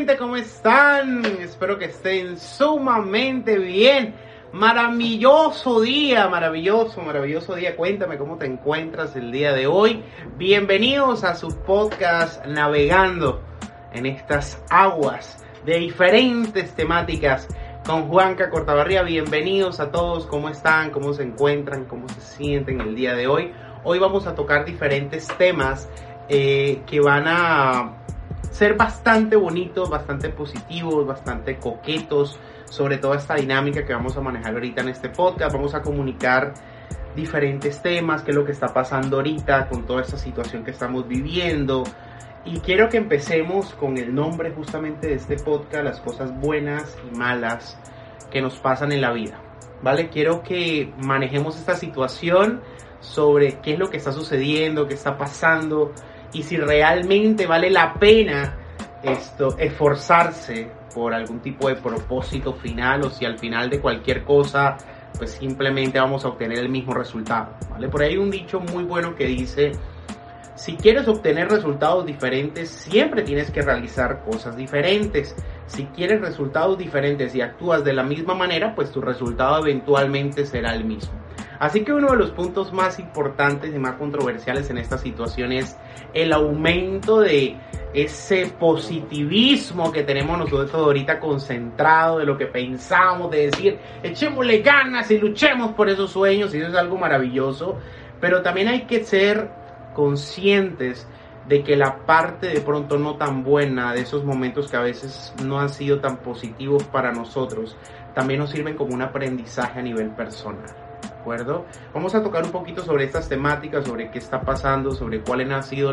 ¿Cómo están? Espero que estén sumamente bien. Maravilloso día, maravilloso, maravilloso día. Cuéntame cómo te encuentras el día de hoy. Bienvenidos a su podcast Navegando en estas aguas de diferentes temáticas con Juanca Cortabarría. Bienvenidos a todos. ¿Cómo están? ¿Cómo se encuentran? ¿Cómo se sienten el día de hoy? Hoy vamos a tocar diferentes temas eh, que van a ser bastante bonitos, bastante positivos, bastante coquetos sobre toda esta dinámica que vamos a manejar ahorita en este podcast. Vamos a comunicar diferentes temas, qué es lo que está pasando ahorita con toda esta situación que estamos viviendo. Y quiero que empecemos con el nombre justamente de este podcast, las cosas buenas y malas que nos pasan en la vida. ¿Vale? Quiero que manejemos esta situación sobre qué es lo que está sucediendo, qué está pasando, y si realmente vale la pena esto esforzarse por algún tipo de propósito final o si al final de cualquier cosa pues simplemente vamos a obtener el mismo resultado, ¿vale? Por ahí hay un dicho muy bueno que dice, si quieres obtener resultados diferentes, siempre tienes que realizar cosas diferentes. Si quieres resultados diferentes y actúas de la misma manera, pues tu resultado eventualmente será el mismo. Así que uno de los puntos más importantes y más controversiales en esta situación es el aumento de ese positivismo que tenemos nosotros ahorita concentrado de lo que pensamos, de decir, echémosle ganas y luchemos por esos sueños, y eso es algo maravilloso, pero también hay que ser conscientes de que la parte de pronto no tan buena de esos momentos que a veces no han sido tan positivos para nosotros, también nos sirven como un aprendizaje a nivel personal acuerdo? Vamos a tocar un poquito sobre estas temáticas, sobre qué está pasando, sobre cuáles han sido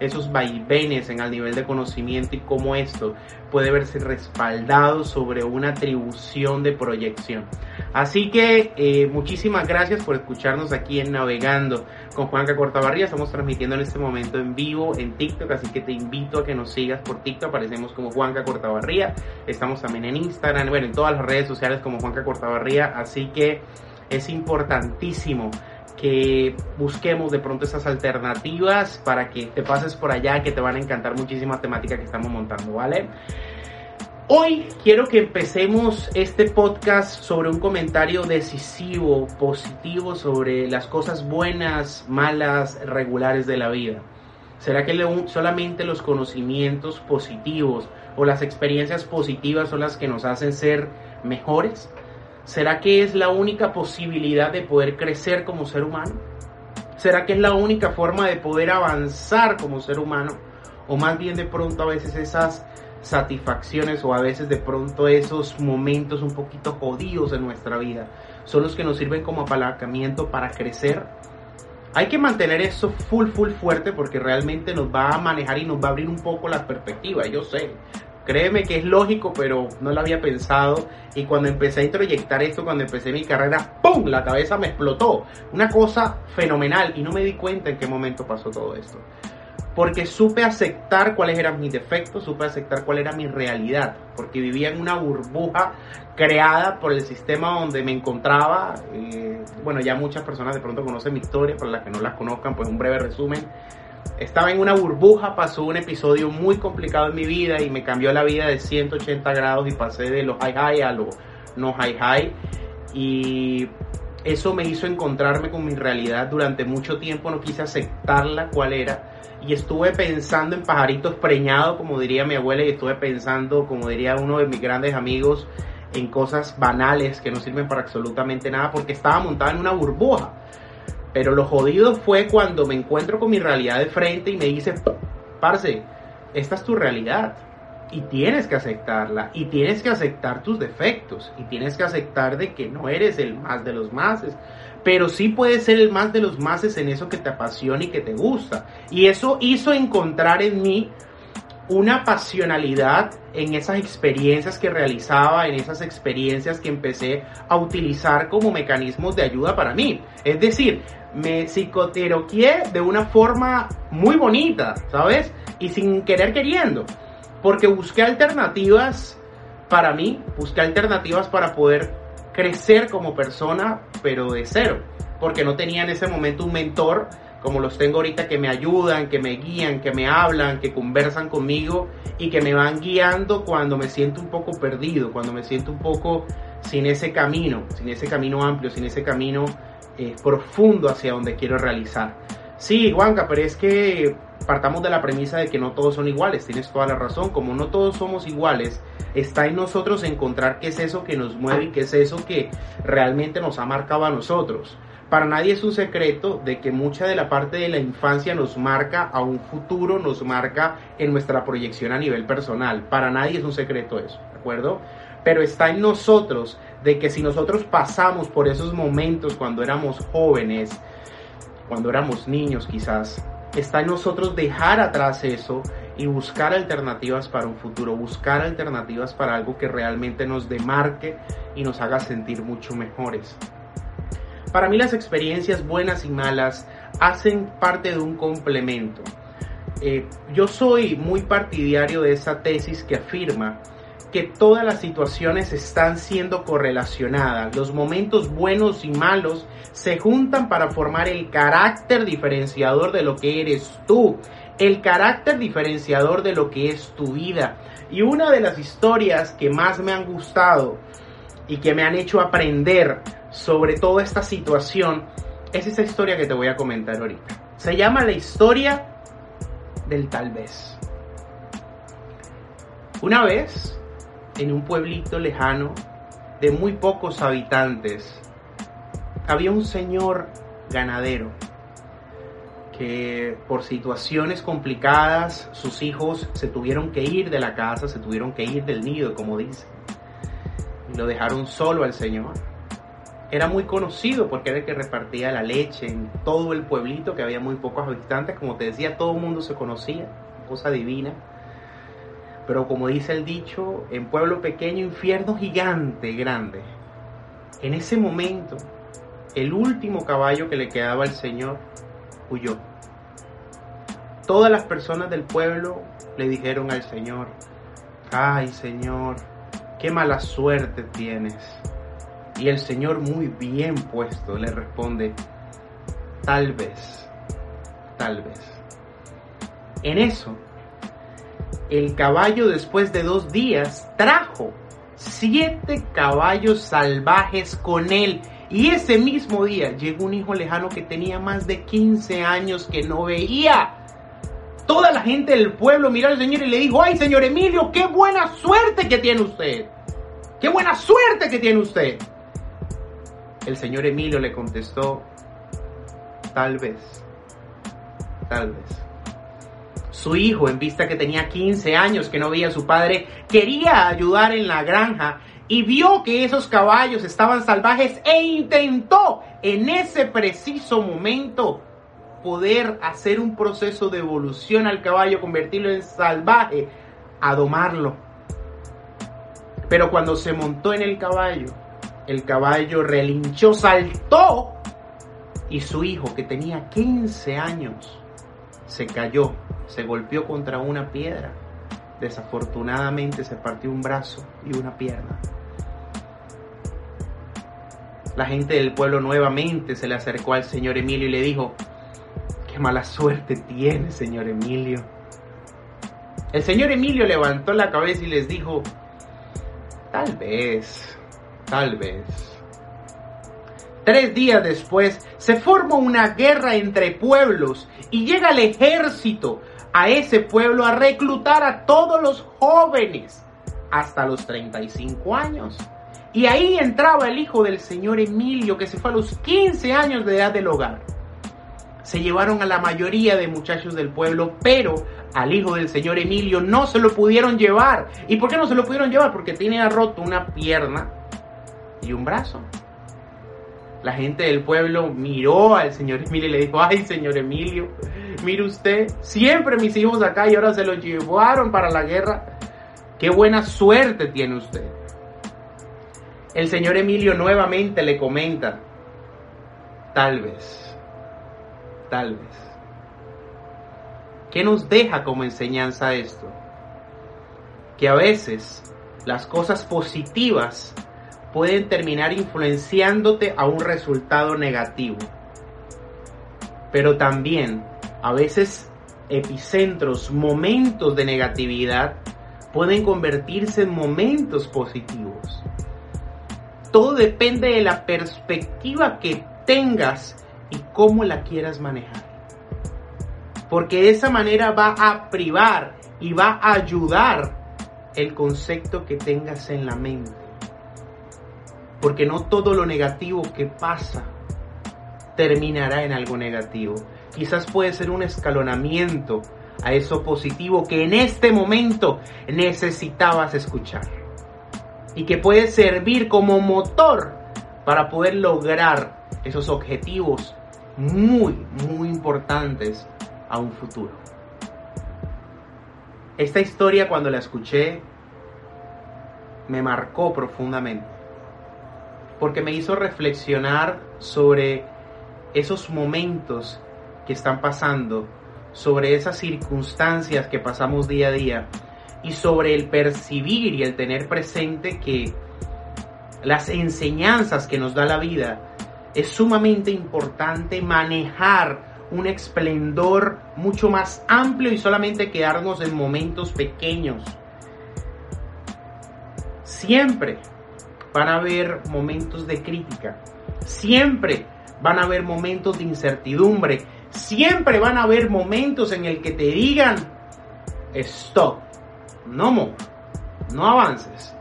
esos vaivenes en el nivel de conocimiento y cómo esto puede verse respaldado sobre una atribución de proyección. Así que eh, muchísimas gracias por escucharnos aquí en Navegando con Juanca Cortabarría. Estamos transmitiendo en este momento en vivo en TikTok, así que te invito a que nos sigas por TikTok. Aparecemos como Juanca Cortabarría. Estamos también en Instagram, bueno, en todas las redes sociales como Juanca Cortabarría. Así que es importantísimo que busquemos de pronto esas alternativas para que te pases por allá, que te van a encantar muchísimas temáticas que estamos montando, ¿vale? Hoy quiero que empecemos este podcast sobre un comentario decisivo, positivo sobre las cosas buenas, malas, regulares de la vida. ¿Será que solamente los conocimientos positivos o las experiencias positivas son las que nos hacen ser mejores? ¿Será que es la única posibilidad de poder crecer como ser humano? ¿Será que es la única forma de poder avanzar como ser humano? O más bien de pronto a veces esas satisfacciones o a veces de pronto esos momentos un poquito jodidos en nuestra vida son los que nos sirven como apalancamiento para crecer. Hay que mantener eso full, full fuerte porque realmente nos va a manejar y nos va a abrir un poco la perspectiva. Yo sé, Créeme que es lógico, pero no lo había pensado. Y cuando empecé a introyectar esto, cuando empecé mi carrera, ¡pum! La cabeza me explotó. Una cosa fenomenal. Y no me di cuenta en qué momento pasó todo esto. Porque supe aceptar cuáles eran mis defectos, supe aceptar cuál era mi realidad. Porque vivía en una burbuja creada por el sistema donde me encontraba. Eh, bueno, ya muchas personas de pronto conocen mi historia, para las que no las conozcan, pues un breve resumen estaba en una burbuja, pasó un episodio muy complicado en mi vida y me cambió la vida de 180 grados y pasé de los high high a los no high high y eso me hizo encontrarme con mi realidad durante mucho tiempo, no quise aceptarla cuál era y estuve pensando en pajaritos preñados, como diría mi abuela, y estuve pensando, como diría uno de mis grandes amigos, en cosas banales que no sirven para absolutamente nada porque estaba montada en una burbuja. Pero lo jodido fue cuando me encuentro con mi realidad de frente y me dice, parce, esta es tu realidad. Y tienes que aceptarla. Y tienes que aceptar tus defectos. Y tienes que aceptar de que no eres el más de los máses. Pero sí puedes ser el más de los máses en eso que te apasiona y que te gusta. Y eso hizo encontrar en mí una pasionalidad en esas experiencias que realizaba, en esas experiencias que empecé a utilizar como mecanismos de ayuda para mí. Es decir, me psicoteroquié de una forma muy bonita, ¿sabes? Y sin querer queriendo. Porque busqué alternativas para mí, busqué alternativas para poder crecer como persona, pero de cero. Porque no tenía en ese momento un mentor como los tengo ahorita que me ayudan, que me guían, que me hablan, que conversan conmigo y que me van guiando cuando me siento un poco perdido, cuando me siento un poco sin ese camino, sin ese camino amplio, sin ese camino eh, profundo hacia donde quiero realizar. Sí, Juanca, pero es que partamos de la premisa de que no todos son iguales, tienes toda la razón, como no todos somos iguales, está en nosotros encontrar qué es eso que nos mueve y qué es eso que realmente nos ha marcado a nosotros. Para nadie es un secreto de que mucha de la parte de la infancia nos marca a un futuro, nos marca en nuestra proyección a nivel personal. Para nadie es un secreto eso, ¿de acuerdo? Pero está en nosotros de que si nosotros pasamos por esos momentos cuando éramos jóvenes, cuando éramos niños quizás, está en nosotros dejar atrás eso y buscar alternativas para un futuro, buscar alternativas para algo que realmente nos demarque y nos haga sentir mucho mejores. Para mí las experiencias buenas y malas hacen parte de un complemento. Eh, yo soy muy partidario de esa tesis que afirma que todas las situaciones están siendo correlacionadas. Los momentos buenos y malos se juntan para formar el carácter diferenciador de lo que eres tú, el carácter diferenciador de lo que es tu vida. Y una de las historias que más me han gustado y que me han hecho aprender sobre toda esta situación es esa historia que te voy a comentar ahorita. Se llama la historia del tal vez. Una vez, en un pueblito lejano de muy pocos habitantes, había un señor ganadero que por situaciones complicadas sus hijos se tuvieron que ir de la casa, se tuvieron que ir del nido, como dice. Y lo dejaron solo al señor. Era muy conocido porque era el que repartía la leche en todo el pueblito, que había muy pocos habitantes. Como te decía, todo el mundo se conocía, cosa divina. Pero como dice el dicho, en pueblo pequeño, infierno gigante, grande. En ese momento, el último caballo que le quedaba al Señor huyó. Todas las personas del pueblo le dijeron al Señor, ay Señor, qué mala suerte tienes. Y el Señor muy bien puesto le responde, tal vez, tal vez. En eso, el caballo después de dos días trajo siete caballos salvajes con él. Y ese mismo día llegó un hijo lejano que tenía más de 15 años que no veía. Toda la gente del pueblo miró al Señor y le dijo, ay Señor Emilio, qué buena suerte que tiene usted. Qué buena suerte que tiene usted. El señor Emilio le contestó, tal vez, tal vez. Su hijo, en vista que tenía 15 años que no veía a su padre, quería ayudar en la granja y vio que esos caballos estaban salvajes e intentó en ese preciso momento poder hacer un proceso de evolución al caballo, convertirlo en salvaje, a domarlo. Pero cuando se montó en el caballo, el caballo relinchó, saltó y su hijo, que tenía 15 años, se cayó, se golpeó contra una piedra. Desafortunadamente se partió un brazo y una pierna. La gente del pueblo nuevamente se le acercó al señor Emilio y le dijo, qué mala suerte tiene, señor Emilio. El señor Emilio levantó la cabeza y les dijo, tal vez, Tal vez. Tres días después se forma una guerra entre pueblos y llega el ejército a ese pueblo a reclutar a todos los jóvenes hasta los 35 años. Y ahí entraba el hijo del señor Emilio que se fue a los 15 años de edad del hogar. Se llevaron a la mayoría de muchachos del pueblo, pero al hijo del señor Emilio no se lo pudieron llevar. ¿Y por qué no se lo pudieron llevar? Porque tenía roto una pierna y un brazo. La gente del pueblo miró al señor Emilio y le dijo, ay señor Emilio, mire usted, siempre mis hijos acá y ahora se los llevaron para la guerra. Qué buena suerte tiene usted. El señor Emilio nuevamente le comenta, tal vez, tal vez. ¿Qué nos deja como enseñanza esto? Que a veces las cosas positivas pueden terminar influenciándote a un resultado negativo. pero también a veces epicentros, momentos de negatividad pueden convertirse en momentos positivos. Todo depende de la perspectiva que tengas y cómo la quieras manejar. Porque de esa manera va a privar y va a ayudar el concepto que tengas en la mente. Porque no todo lo negativo que pasa terminará en algo negativo. Quizás puede ser un escalonamiento a eso positivo que en este momento necesitabas escuchar. Y que puede servir como motor para poder lograr esos objetivos muy, muy importantes a un futuro. Esta historia cuando la escuché me marcó profundamente, porque me hizo reflexionar sobre esos momentos que están pasando, sobre esas circunstancias que pasamos día a día y sobre el percibir y el tener presente que las enseñanzas que nos da la vida es sumamente importante manejar un esplendor mucho más amplio y solamente quedarnos en momentos pequeños. Siempre van a haber momentos de crítica, siempre van a haber momentos de incertidumbre, siempre van a haber momentos en el que te digan, stop, no more, no avances.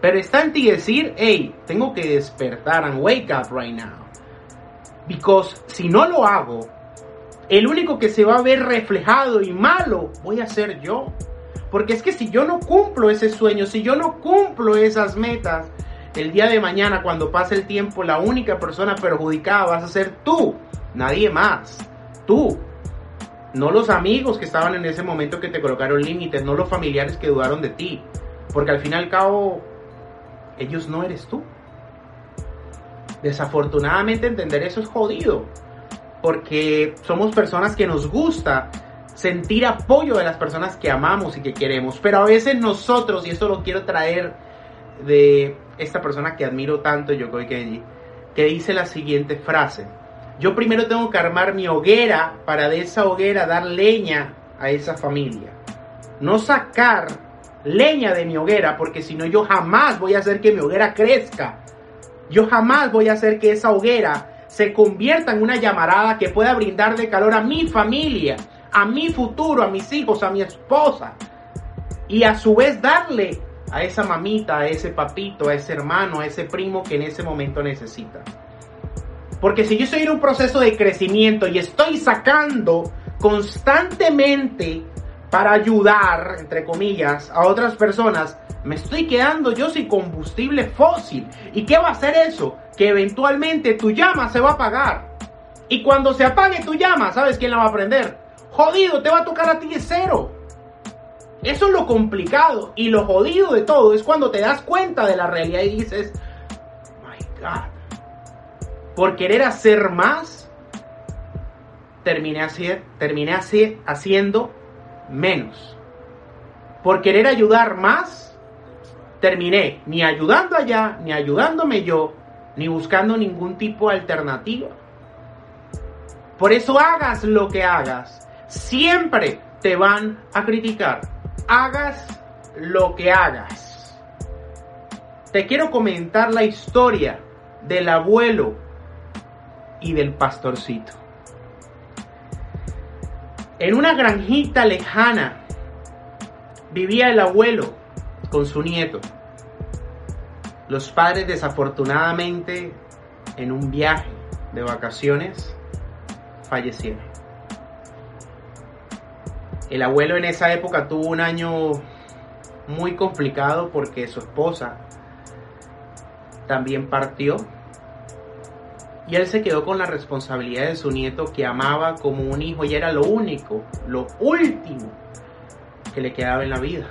Pero está en ti decir, hey, tengo que despertar and wake up right now. Because si no lo hago, el único que se va a ver reflejado y malo voy a ser yo. Porque es que si yo no cumplo ese sueño, si yo no cumplo esas metas, el día de mañana cuando pase el tiempo, la única persona perjudicada vas a ser tú, nadie más. Tú. No los amigos que estaban en ese momento que te colocaron límites, no los familiares que dudaron de ti. Porque al fin y al cabo, ellos no eres tú. Desafortunadamente entender eso es jodido, porque somos personas que nos gusta sentir apoyo de las personas que amamos y que queremos, pero a veces nosotros, y esto lo quiero traer de esta persona que admiro tanto, Yokoi Kenji, que dice la siguiente frase, yo primero tengo que armar mi hoguera para de esa hoguera dar leña a esa familia, no sacar leña de mi hoguera, porque si no yo jamás voy a hacer que mi hoguera crezca. Yo jamás voy a hacer que esa hoguera se convierta en una llamarada que pueda brindarle calor a mi familia, a mi futuro, a mis hijos, a mi esposa. Y a su vez darle a esa mamita, a ese papito, a ese hermano, a ese primo que en ese momento necesita. Porque si yo estoy en un proceso de crecimiento y estoy sacando constantemente para ayudar, entre comillas, a otras personas, me estoy quedando yo sin combustible fósil. ¿Y qué va a hacer eso? Que eventualmente tu llama se va a apagar. Y cuando se apague tu llama, ¿sabes quién la va a prender? Jodido, te va a tocar a ti de cero. Eso es lo complicado y lo jodido de todo es cuando te das cuenta de la realidad y dices, my God, por querer hacer más, terminé, haciendo menos. Por querer ayudar más, terminé ni ayudando allá, ni ayudándome yo, ni buscando ningún tipo de alternativa. Por eso hagas lo que hagas, siempre te van a criticar. Hagas lo que hagas. Te quiero comentar la historia del abuelo y del pastorcito. En una granjita lejana vivía el abuelo con su nieto. Los padres desafortunadamente en un viaje de vacaciones fallecieron. El abuelo en esa época tuvo un año muy complicado porque su esposa también partió y él se quedó con la responsabilidad de su nieto que amaba como un hijo y era lo único, lo último que le quedaba en la vida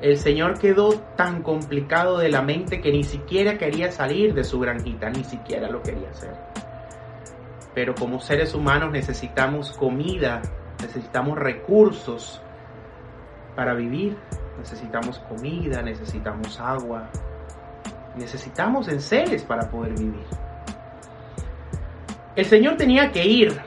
el señor quedó tan complicado de la mente que ni siquiera quería salir de su granjita, ni siquiera lo quería hacer. Pero como seres humanos necesitamos comida, necesitamos recursos para vivir, necesitamos comida, necesitamos agua, necesitamos enseres para poder vivir. El Señor tenía que ir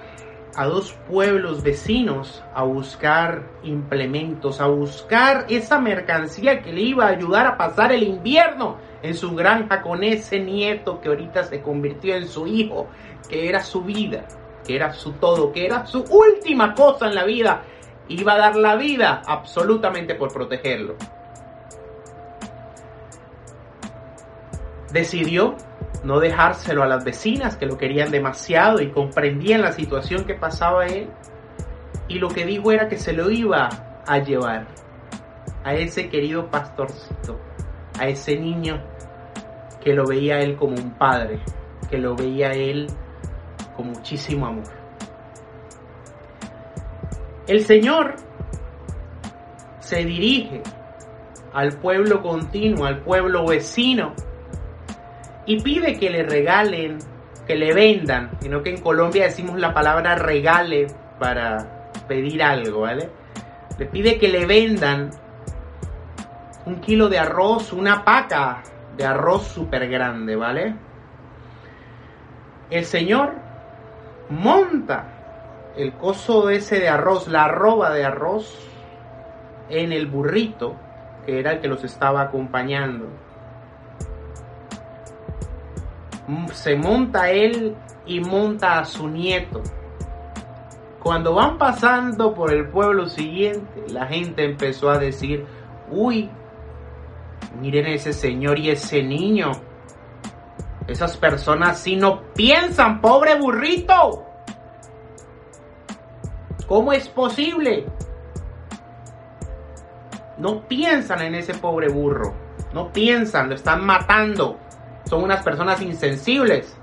a dos pueblos vecinos a buscar implementos, a buscar esa mercancía que le iba a ayudar a pasar el invierno en su granja con ese nieto que ahorita se convirtió en su hijo, que era su vida, que era su todo, que era su última cosa en la vida. Iba a dar la vida absolutamente por protegerlo. Decidió no dejárselo a las vecinas que lo querían demasiado y comprendían la situación que pasaba él. Y lo que dijo era que se lo iba a llevar a ese querido pastorcito, a ese niño que lo veía él como un padre, que lo veía él con muchísimo amor. El Señor se dirige al pueblo continuo, al pueblo vecino, y pide que le regalen, que le vendan, sino que en Colombia decimos la palabra regale para pedir algo, ¿vale? Le pide que le vendan un kilo de arroz, una paca de arroz súper grande, ¿vale? El señor monta el coso ese de arroz, la arroba de arroz, en el burrito, que era el que los estaba acompañando se monta él y monta a su nieto. Cuando van pasando por el pueblo siguiente, la gente empezó a decir, uy, miren ese señor y ese niño. Esas personas sí no piensan, pobre burrito. ¿Cómo es posible? No piensan en ese pobre burro. No piensan, lo están matando son unas personas insensibles.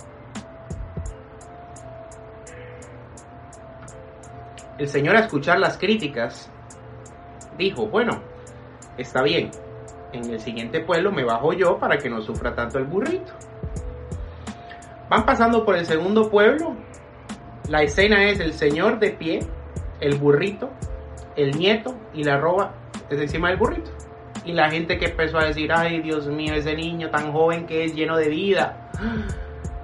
El Señor a escuchar las críticas dijo, bueno, está bien, en el siguiente pueblo me bajo yo para que no sufra tanto el burrito. Van pasando por el segundo pueblo, la escena es el Señor de pie, el burrito, el nieto y la roba es encima del burrito y la gente que empezó a decir, ay Dios mío, ese niño tan joven que es lleno de vida.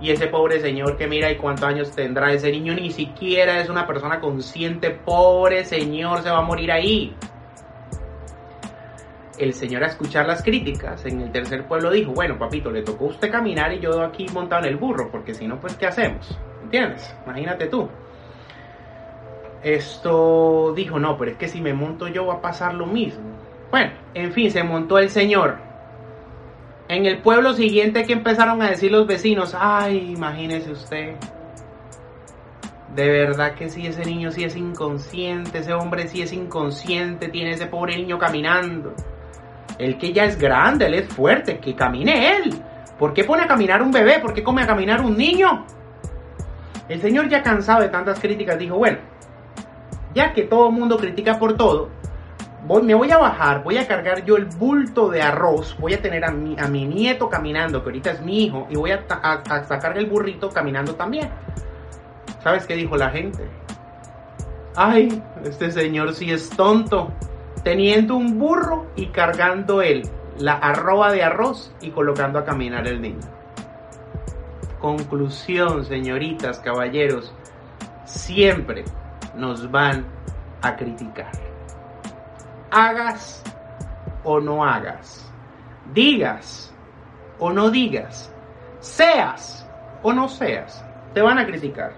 Y ese pobre señor que mira y cuántos años tendrá. Ese niño ni siquiera es una persona consciente. Pobre señor, se va a morir ahí. El señor a escuchar las críticas en el tercer pueblo dijo, bueno papito, le tocó a usted caminar y yo aquí montado en el burro, porque si no, pues ¿qué hacemos? ¿Entiendes? Imagínate tú. Esto dijo, no, pero es que si me monto yo va a pasar lo mismo. Bueno, en fin, se montó el señor. En el pueblo siguiente que empezaron a decir los vecinos, ay, imagínese usted. De verdad que sí, ese niño sí es inconsciente, ese hombre sí es inconsciente, tiene ese pobre niño caminando. El que ya es grande, él es fuerte, que camine él. ¿Por qué pone a caminar un bebé? ¿Por qué come a caminar un niño? El señor ya cansado de tantas críticas dijo, bueno, ya que todo el mundo critica por todo, me voy a bajar, voy a cargar yo el bulto de arroz, voy a tener a mi, a mi nieto caminando, que ahorita es mi hijo, y voy a, sacar el burrito caminando también. ¿Sabes qué dijo la gente? Ay, este señor sí es tonto, teniendo un burro y cargando él la arroba de arroz y colocando a caminar el niño. Conclusión, señoritas, caballeros, siempre nos van a criticar hagas o no hagas, digas o no digas, seas o no seas, te van a criticar.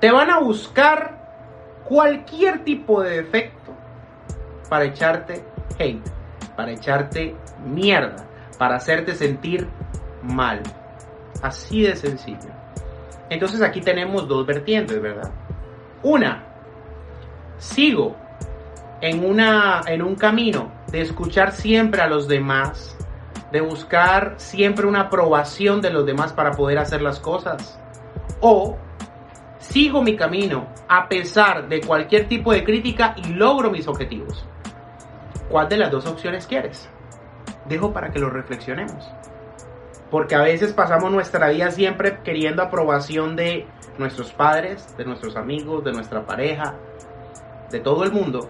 Te van a buscar cualquier tipo de defecto para echarte hate, para echarte mierda, para hacerte sentir mal. Así de sencillo. Entonces aquí tenemos dos vertientes, ¿verdad? Una, sigo en, una, en un camino de escuchar siempre a los demás, de buscar siempre una aprobación de los demás para poder hacer las cosas. O sigo mi camino a pesar de cualquier tipo de crítica y logro mis objetivos. ¿Cuál de las dos opciones quieres? Dejo para que lo reflexionemos. Porque a veces pasamos nuestra vida siempre queriendo aprobación de nuestros padres, de nuestros amigos, de nuestra pareja, de todo el mundo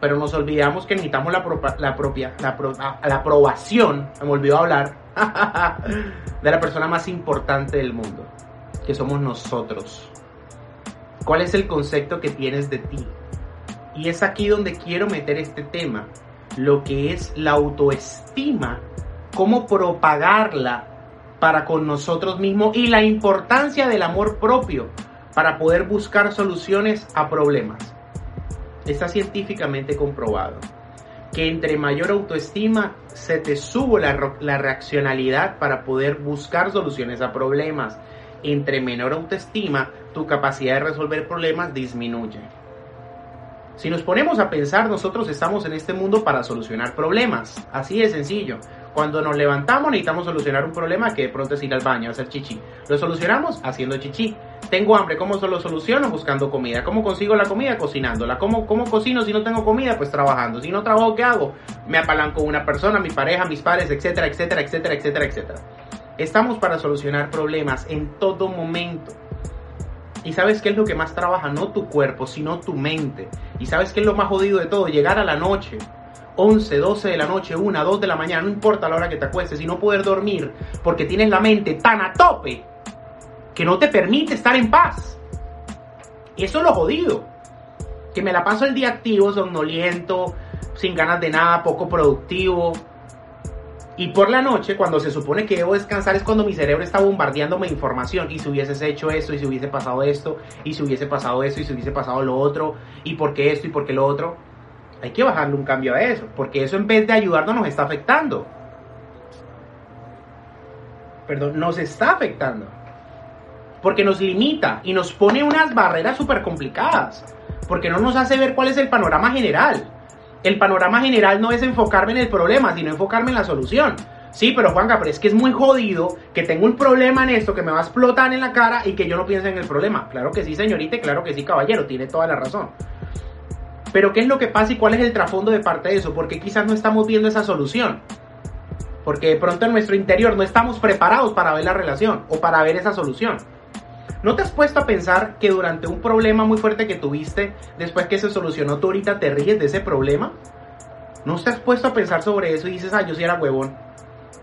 pero nos olvidamos que necesitamos la, la propia, la, ah, la, aprobación, me olvidó hablar, de la persona más importante del mundo, que somos nosotros. ¿Cuál es el concepto que tienes de ti? Y es aquí donde quiero meter este tema, lo que es la autoestima, cómo propagarla para con nosotros mismos y la importancia del amor propio para poder buscar soluciones a problemas. Está científicamente comprobado que entre mayor autoestima se te sube la, la reaccionalidad para poder buscar soluciones a problemas. Entre menor autoestima, tu capacidad de resolver problemas disminuye. Si nos ponemos a pensar, nosotros estamos en este mundo para solucionar problemas. Así de sencillo. Cuando nos levantamos necesitamos solucionar un problema que de pronto es ir al baño, hacer chichi. Lo solucionamos haciendo chichi. Tengo hambre, ¿cómo lo soluciono? Buscando comida. ¿Cómo consigo la comida? Cocinándola. ¿Cómo, ¿Cómo cocino si no tengo comida? Pues trabajando. Si no trabajo, ¿qué hago? Me apalanco una persona, mi pareja, mis padres, etcétera, etcétera, etcétera, etcétera, etcétera. Estamos para solucionar problemas en todo momento. Y sabes qué es lo que más trabaja, no tu cuerpo, sino tu mente. Y sabes qué es lo más jodido de todo, llegar a la noche, 11, 12 de la noche, 1, 2 de la mañana, no importa la hora que te acuestes, y no poder dormir porque tienes la mente tan a tope que no te permite estar en paz. Eso es lo jodido. Que me la paso el día activo, somnoliento, sin ganas de nada, poco productivo, y por la noche, cuando se supone que debo descansar, es cuando mi cerebro está bombardeándome información. Y si hubieses hecho esto, y si hubiese pasado esto, y si hubiese pasado esto, y si hubiese pasado lo otro, y por qué esto, y por qué lo otro. Hay que bajarle un cambio a eso, porque eso en vez de ayudarnos nos está afectando. Perdón, nos está afectando. Porque nos limita y nos pone unas barreras súper complicadas. Porque no nos hace ver cuál es el panorama general el panorama general no es enfocarme en el problema, sino enfocarme en la solución. Sí, pero Juanca, pero es que es muy jodido que tengo un problema en esto que me va a explotar en la cara y que yo no piense en el problema. Claro que sí, señorita, y claro que sí, caballero, tiene toda la razón. Pero ¿qué es lo que pasa y cuál es el trasfondo de parte de eso? Porque quizás no estamos viendo esa solución. Porque de pronto en nuestro interior no estamos preparados para ver la relación o para ver esa solución. ¿No te has puesto a pensar que durante un problema muy fuerte que tuviste, después que se solucionó, tú ahorita te ríes de ese problema? ¿No te has puesto a pensar sobre eso y dices, ah, yo sí era huevón?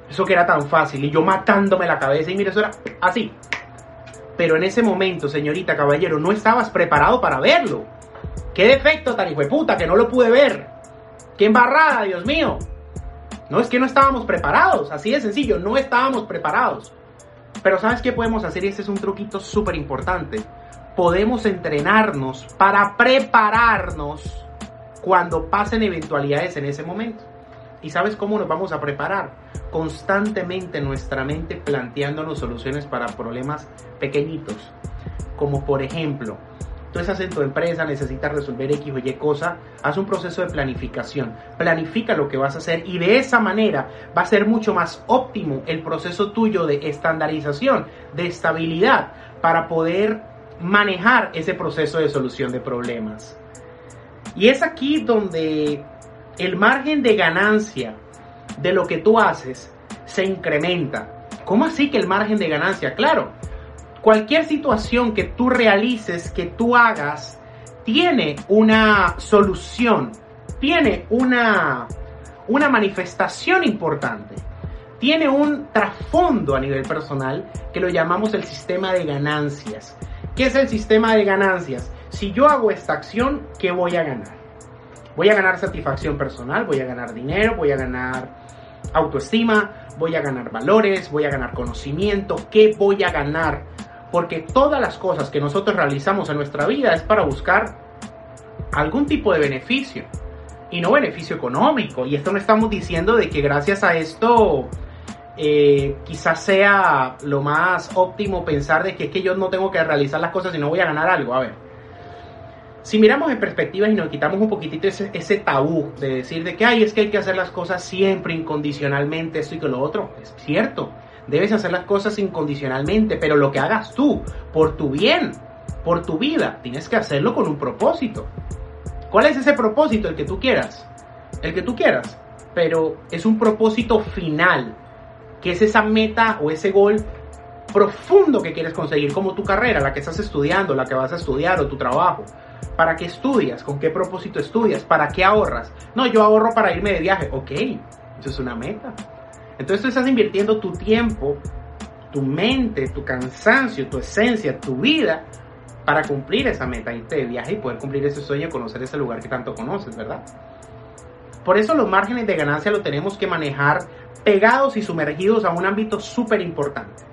Eso que era tan fácil y yo matándome la cabeza y mira, eso era así. Pero en ese momento, señorita, caballero, no estabas preparado para verlo. ¿Qué defecto tan hijo de puta que no lo pude ver? ¡Qué embarrada, Dios mío! No es que no estábamos preparados, así de sencillo, no estábamos preparados. Pero ¿sabes qué podemos hacer? Y este es un truquito súper importante. Podemos entrenarnos para prepararnos cuando pasen eventualidades en ese momento. ¿Y sabes cómo nos vamos a preparar? Constantemente nuestra mente planteándonos soluciones para problemas pequeñitos. Como por ejemplo, tú estás en tu empresa, necesitas resolver X o Y cosa, haz un proceso de planificación. Planifica lo que vas a hacer y de esa manera va a ser mucho más óptimo el proceso tuyo de estandarización, de estabilidad, para poder manejar ese proceso de solución de problemas. Y es aquí donde el margen de ganancia de lo que tú haces se incrementa. ¿Cómo así que el margen de ganancia? Claro, cualquier situación que tú realices, que tú hagas, tiene una solución, tiene una, una manifestación importante, tiene un trasfondo a nivel personal que lo llamamos el sistema de ganancias. ¿Qué es el sistema de ganancias? Si yo hago esta acción, ¿qué voy a ganar? Voy a ganar satisfacción personal, voy a ganar dinero, voy a ganar autoestima, voy a ganar valores, voy a ganar conocimiento. ¿Qué voy a ganar? Porque todas las cosas que nosotros realizamos en nuestra vida es para buscar algún tipo de beneficio y no beneficio económico. Y esto no estamos diciendo de que gracias a esto eh, quizás sea lo más óptimo pensar de que es que yo no tengo que realizar las cosas y no voy a ganar algo. A ver, si miramos en perspectiva y nos quitamos un poquitito ese, tabú de decir de que ay, es que hay que hacer las cosas siempre incondicionalmente, esto y que lo otro, es cierto debes hacer las cosas incondicionalmente, pero lo que hagas tú, por tu bien, por tu vida, tienes que hacerlo con un propósito. ¿Cuál es ese propósito? El que tú quieras. El que tú quieras. Pero es un propósito final, que es esa meta o ese gol profundo que quieres conseguir, como tu carrera, la que estás estudiando, la que vas a estudiar o tu trabajo. ¿Para qué estudias? ¿Con qué propósito estudias? ¿Para qué ahorras? No, yo ahorro para irme de viaje. Ok, eso es una meta. Entonces tú estás invirtiendo tu tiempo tu mente, tu cansancio, tu esencia, tu vida para cumplir esa meta, irte de viaje y poder cumplir ese sueño, conocer ese lugar que tanto conoces, ¿verdad? Por eso los márgenes de ganancia lo tenemos que manejar pegados y sumergidos a un ámbito súper importante.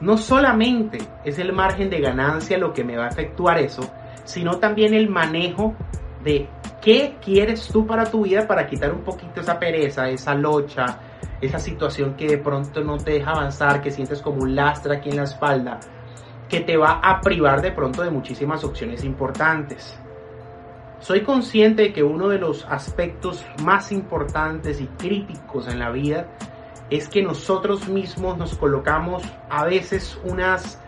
No solamente es el margen de ganancia lo que me va a efectuar eso, sino también el manejo de qué quieres tú para tu vida para quitar un poquito esa pereza, esa locha, esa situación que de pronto no te deja avanzar, que sientes como un lastre aquí en la espalda, que te va a privar de pronto de muchísimas opciones importantes. Soy consciente de que uno de los aspectos más importantes y críticos en la vida es que nosotros mismos nos colocamos a veces unas,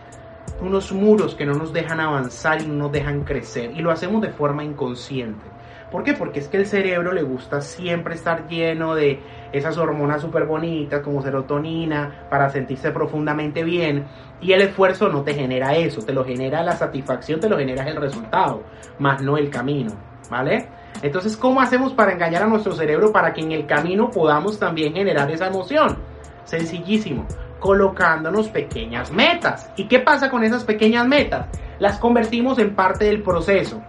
unos muros que no nos dejan avanzar y no nos dejan crecer y lo hacemos de forma inconsciente. ¿Por qué? Porque es que el cerebro le gusta siempre estar lleno de esas hormonas súper bonitas como serotonina para sentirse profundamente bien y el esfuerzo no te genera eso, te lo genera la satisfacción, te lo genera el resultado, más no el camino, ¿vale? Entonces, ¿cómo hacemos para engañar a nuestro cerebro para que en el camino podamos también generar esa emoción? Sencillísimo, colocándonos pequeñas metas. ¿Y qué pasa con esas pequeñas metas? Las convertimos en parte del proceso.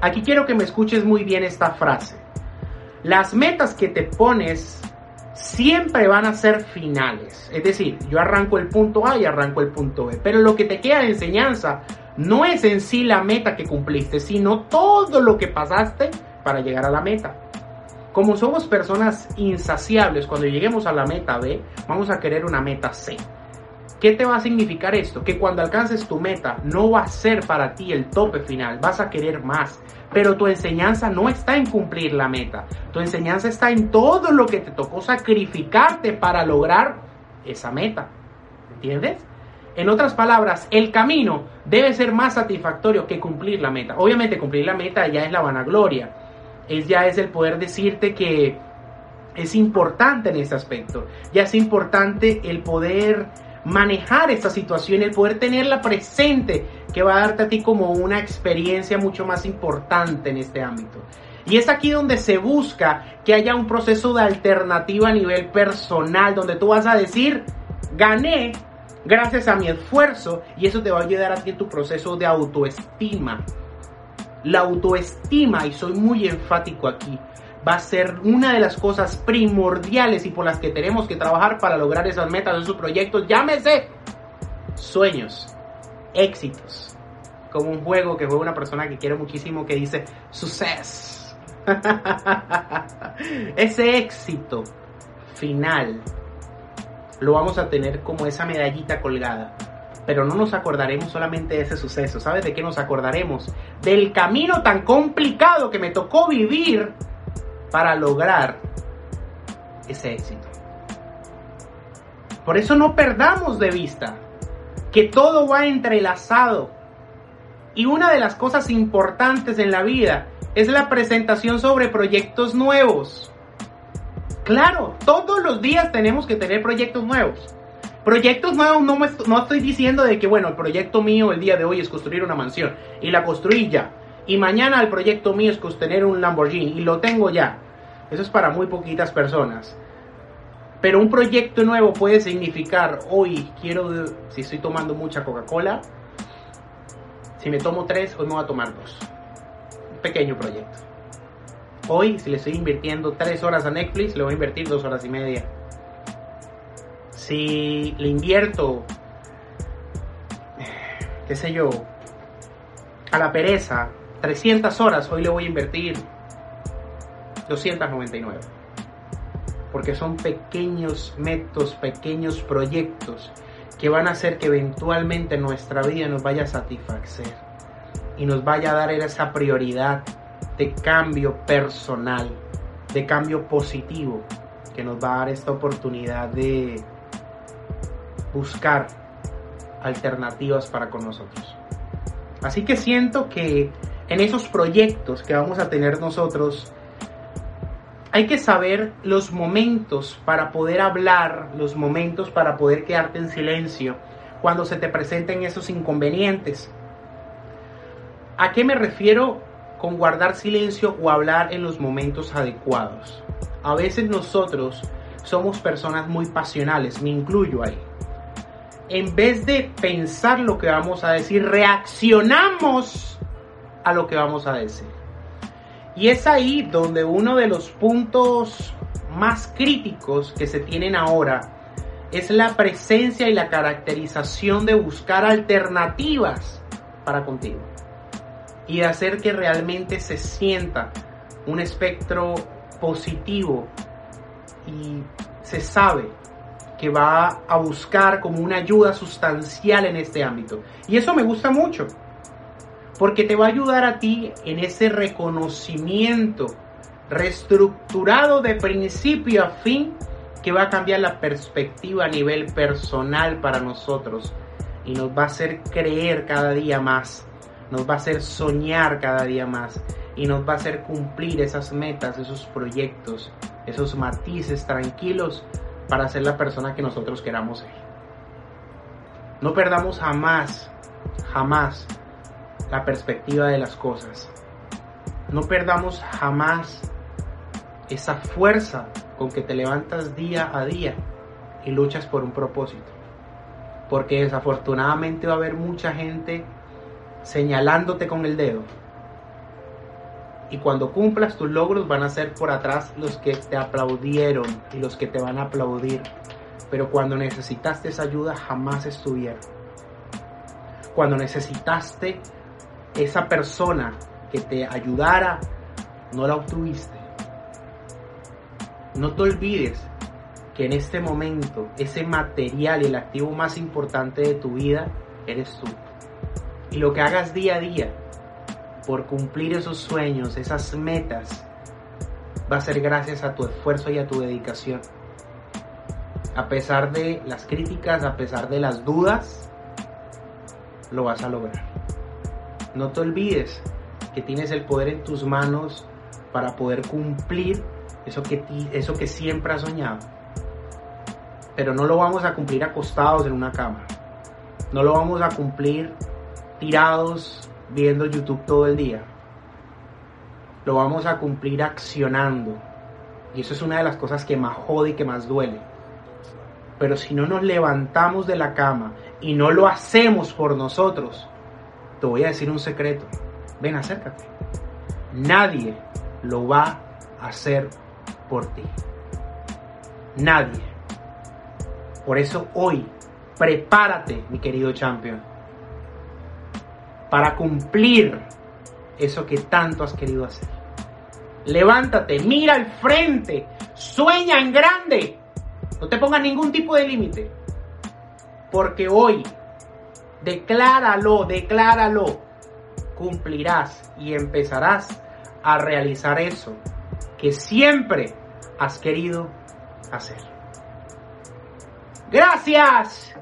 Aquí quiero que me escuches muy bien esta frase. Las metas que te pones siempre van a ser finales. Es decir, yo arranco el punto A y arranco el punto B. Pero lo que te queda de enseñanza no es en sí la meta que cumpliste, sino todo lo que pasaste para llegar a la meta. Como somos personas insaciables, cuando lleguemos a la meta B, vamos a querer una meta C. ¿Qué te va a significar esto? Que cuando alcances tu meta no va a ser para ti el tope final, vas a querer más. Pero tu enseñanza no está en cumplir la meta, tu enseñanza está en todo lo que te tocó sacrificarte para lograr esa meta. ¿Entiendes? En otras palabras, el camino debe ser más satisfactorio que cumplir la meta. Obviamente cumplir la meta ya es la vanagloria, es ya es el poder decirte que es importante en ese aspecto, ya es importante el poder manejar esta situación, el poder tenerla presente, que va a darte a ti como una experiencia mucho más importante en este ámbito. Y es aquí donde se busca que haya un proceso de alternativa a nivel personal, donde tú vas a decir, gané gracias a mi esfuerzo, y eso te va a ayudar a ti en tu proceso de autoestima. La autoestima, y soy muy enfático aquí, va a ser una de las cosas primordiales y por las que tenemos que trabajar para lograr esas metas, esos proyectos, llámese sueños, éxitos, como un juego que juega una persona que quiere muchísimo que dice success. Ese éxito final lo vamos a tener como esa medallita colgada. Pero no nos acordaremos solamente de ese suceso. ¿Sabes de qué nos acordaremos? Del camino tan complicado que me tocó vivir para lograr ese éxito. Por eso no perdamos de vista que todo va entrelazado. Y una de las cosas importantes en la vida es la presentación sobre proyectos nuevos. Claro, todos los días tenemos que tener proyectos nuevos. Proyectos nuevos no, me, no estoy diciendo de que, bueno, el proyecto mío el día de hoy es construir una mansión y la construí ya. Y mañana el proyecto mío es tener un Lamborghini y lo tengo ya. Eso es para muy poquitas personas. Pero un proyecto nuevo puede significar, hoy quiero, si estoy tomando mucha Coca-Cola, si me tomo tres, hoy me voy a tomar dos. Un pequeño proyecto. Hoy, si le estoy invirtiendo tres horas a Netflix, le voy a invertir dos horas y media. Si le invierto, qué sé yo, a la pereza, 300 horas, hoy le voy a invertir 299. Porque son pequeños métodos, pequeños proyectos que van a hacer que eventualmente nuestra vida nos vaya a satisfacer y nos vaya a dar esa prioridad de cambio personal, de cambio positivo, que nos va a dar esta oportunidad de buscar alternativas para con nosotros. Así que siento que en esos proyectos que vamos a tener nosotros, hay que saber los momentos para poder hablar, los momentos para poder quedarte en silencio cuando se te presenten esos inconvenientes. ¿A qué me refiero con guardar silencio o hablar en los momentos adecuados? A veces nosotros somos personas muy pasionales, me incluyo ahí. en vez de pensar lo que vamos a decir, reaccionamos a lo que vamos a decir. Y es ahí donde uno de los puntos más críticos que se tienen ahora es la presencia y la caracterización de buscar alternativas para contigo y de hacer que realmente se sienta un espectro positivo y se sabe que va a buscar como una ayuda sustancial en este ámbito. Y eso me gusta mucho, porque te va a ayudar a ti en ese reconocimiento reestructurado de principio a fin que va a cambiar la perspectiva a nivel personal para nosotros y nos va a hacer creer cada día más, nos va a hacer soñar cada día más y nos va a hacer cumplir esas metas, esos proyectos, esos matices tranquilos para ser la persona que nosotros queramos ser. No perdamos jamás, jamás la perspectiva de las cosas. No perdamos jamás esa fuerza con que te levantas día a día y luchas por un propósito. Porque desafortunadamente va a haber mucha gente señalándote con el dedo. Y cuando cumplas tus logros van a ser por atrás los que te aplaudieron y los que te van a aplaudir. Pero cuando necesitaste esa ayuda jamás estuvieron. Cuando necesitaste esa persona que te ayudara, no la obtuviste. No te olvides que en este momento ese material el activo más importante de tu vida eres tú. Y lo que hagas día a día por cumplir esos sueños, esas metas, va a ser gracias a tu esfuerzo y a tu dedicación. A pesar de las críticas, a pesar de las dudas, lo vas a lograr. No te olvides que tienes el poder en tus manos para poder cumplir eso que, eso que siempre has soñado. Pero no lo vamos a cumplir acostados en una cama. No lo vamos a cumplir tirados viendo YouTube todo el día. Lo vamos a cumplir accionando. Y eso es una de las cosas que más jode y que más duele. Pero si no nos levantamos de la cama y no lo hacemos por nosotros, te voy a decir un secreto. Ven, acércate. Nadie lo va a hacer por ti. Nadie. Por eso hoy, prepárate, mi querido champion, para cumplir eso que tanto has querido hacer. Levántate, mira al frente, sueña en grande. No te pongas ningún tipo de límite. Porque hoy, decláralo, decláralo, cumplirás y empezarás a realizar eso que siempre has querido hacer. Gracias,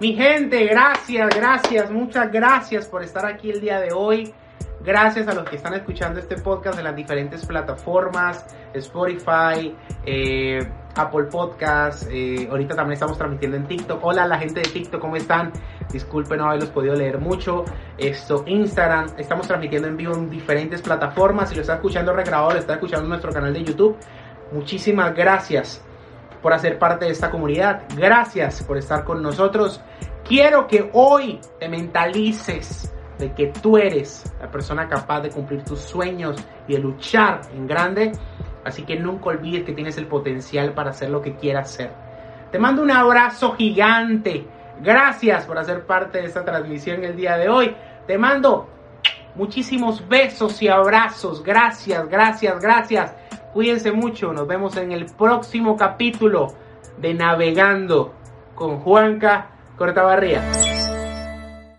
mi gente, gracias, gracias, muchas gracias por estar aquí el día de hoy. Gracias a los que están escuchando este podcast en las diferentes plataformas, Spotify, eh, Apple Podcast, eh, ahorita también estamos transmitiendo en TikTok. Hola la gente de TikTok, ¿cómo están? Disculpen no haberlos podido leer mucho. Esto, Instagram, estamos transmitiendo en vivo en diferentes plataformas. Si lo está escuchando regrabado, lo está escuchando en nuestro canal de YouTube. Muchísimas gracias por hacer parte de esta comunidad. Gracias por estar con nosotros. Quiero que hoy te mentalices de que tú eres la persona capaz de cumplir tus sueños y de luchar en grande. Así que nunca olvides que tienes el potencial para hacer lo que quieras hacer. Te mando un abrazo gigante. Gracias por hacer parte de esta transmisión el día de hoy. Te mando muchísimos besos y abrazos. Gracias, gracias, gracias. Cuídense mucho. Nos vemos en el próximo capítulo de Navegando con Juanca Cortabarría.